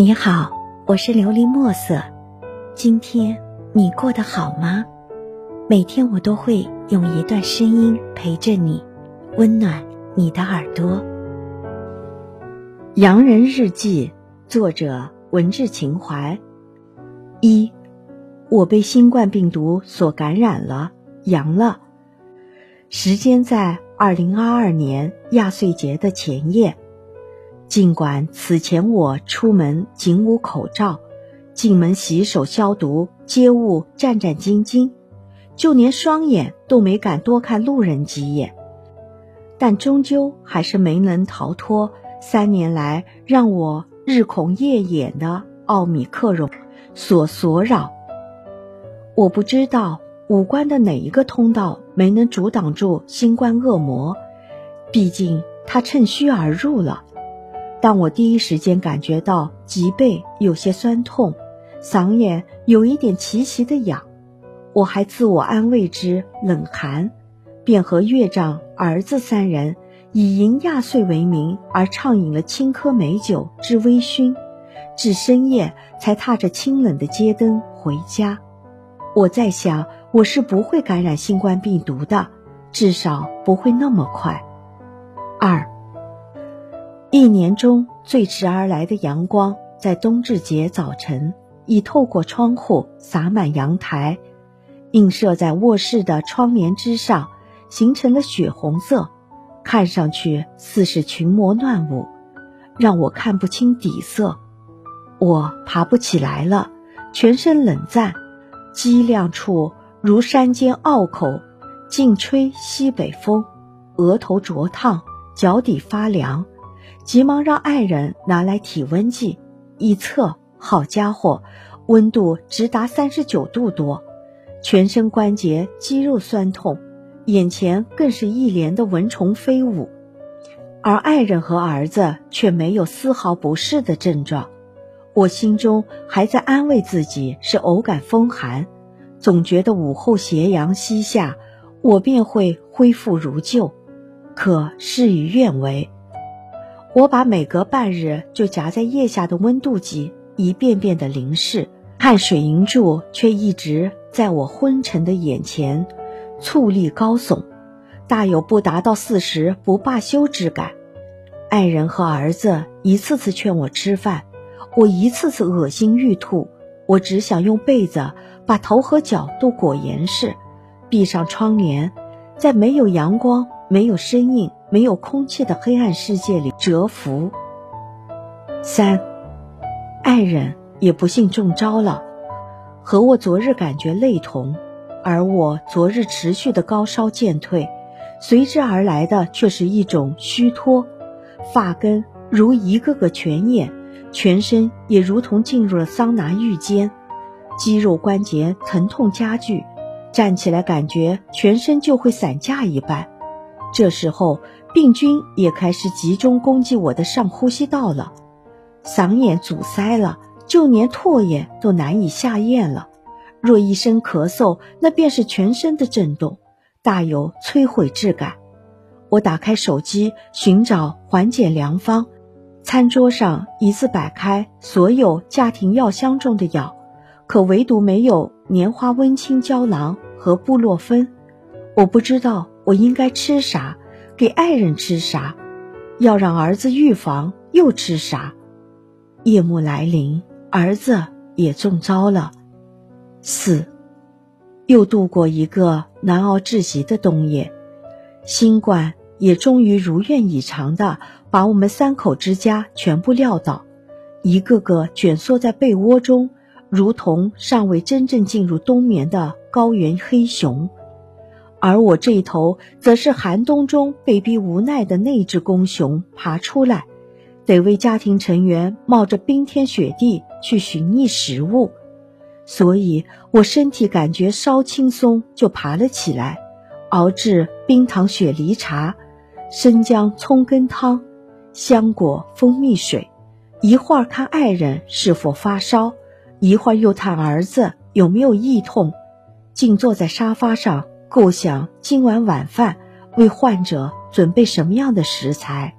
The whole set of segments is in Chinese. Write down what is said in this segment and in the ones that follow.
你好，我是琉璃墨色。今天你过得好吗？每天我都会用一段声音陪着你，温暖你的耳朵。洋人日记，作者文志情怀。一，我被新冠病毒所感染了，阳了。时间在二零二二年亚岁节的前夜。尽管此前我出门仅捂口罩，进门洗手消毒，接物战战兢兢，就连双眼都没敢多看路人几眼，但终究还是没能逃脱三年来让我日恐夜魇的奥米克戎所所扰。我不知道五官的哪一个通道没能阻挡住新冠恶魔，毕竟他趁虚而入了。当我第一时间感觉到脊背有些酸痛，嗓眼有一点齐齐的痒，我还自我安慰之冷寒，便和岳丈、儿子三人以迎亚岁为名而畅饮了青稞美酒之微醺，至深夜才踏着清冷的街灯回家。我在想，我是不会感染新冠病毒的，至少不会那么快。二。一年中最迟而来的阳光，在冬至节早晨已透过窗户洒满阳台，映射在卧室的窗帘之上，形成了血红色，看上去似是群魔乱舞，让我看不清底色。我爬不起来了，全身冷战，脊梁处如山间坳口，劲吹西北风，额头灼烫，脚底发凉。急忙让爱人拿来体温计，一测，好家伙，温度直达三十九度多，全身关节肌肉酸痛，眼前更是一连的蚊虫飞舞，而爱人和儿子却没有丝毫不适的症状。我心中还在安慰自己是偶感风寒，总觉得午后斜阳西下，我便会恢复如旧，可事与愿违。我把每隔半日就夹在腋下的温度计一遍遍的凝视，汗水银柱却一直在我昏沉的眼前矗立高耸，大有不达到四十不罢休之感。爱人和儿子一次次劝我吃饭，我一次次恶心欲吐，我只想用被子把头和脚都裹严实，闭上窗帘，在没有阳光、没有声音。没有空气的黑暗世界里蛰伏。三，爱人也不幸中招了，和我昨日感觉类同，而我昨日持续的高烧渐退，随之而来的却是一种虚脱，发根如一个个泉眼，全身也如同进入了桑拿浴间，肌肉关节疼痛加剧，站起来感觉全身就会散架一般。这时候。病菌也开始集中攻击我的上呼吸道了，嗓眼阻塞了，就连唾液都难以下咽了。若一声咳嗽，那便是全身的震动，大有摧毁之感。我打开手机寻找缓解良方，餐桌上一字摆开所有家庭药箱中的药，可唯独没有棉花温清胶囊和布洛芬。我不知道我应该吃啥。给爱人吃啥？要让儿子预防又吃啥？夜幕来临，儿子也中招了。四，又度过一个难熬至极的冬夜，新冠也终于如愿以偿的把我们三口之家全部撂倒，一个个蜷缩在被窝中，如同尚未真正进入冬眠的高原黑熊。而我这一头，则是寒冬中被逼无奈的那只公熊爬出来，得为家庭成员冒着冰天雪地去寻觅食物，所以我身体感觉稍轻松，就爬了起来，熬制冰糖雪梨茶、生姜葱根汤、香果蜂蜜水，一会儿看爱人是否发烧，一会儿又探儿子有没有异痛，静坐在沙发上。构想今晚晚饭为患者准备什么样的食材。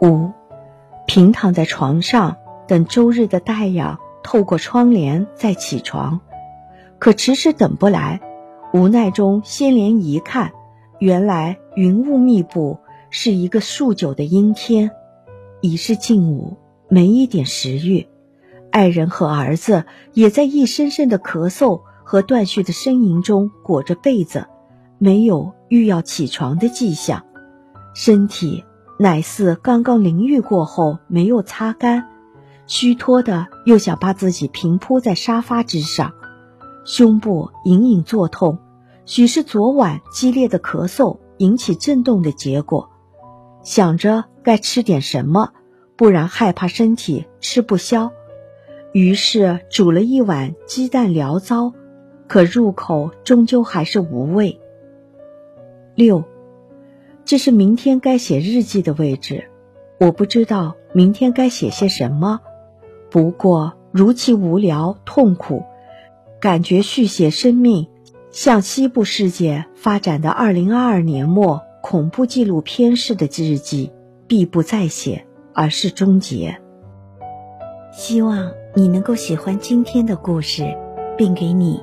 五，平躺在床上，等周日的太阳透过窗帘再起床，可迟迟等不来，无奈中掀帘一看，原来云雾密布，是一个数九的阴天，已是近午，没一点食欲。爱人和儿子也在一声声的咳嗽和断续的呻吟中裹着被子，没有欲要起床的迹象，身体乃似刚刚淋浴过后没有擦干，虚脱的又想把自己平铺在沙发之上，胸部隐隐作痛，许是昨晚激烈的咳嗽引起震动的结果，想着该吃点什么，不然害怕身体吃不消。于是煮了一碗鸡蛋醪糟，可入口终究还是无味。六，这是明天该写日记的位置，我不知道明天该写些什么。不过如其无聊痛苦，感觉续写生命，向西部世界发展的二零二二年末恐怖纪录片式的日记，必不再写，而是终结。希望。你能够喜欢今天的故事，并给你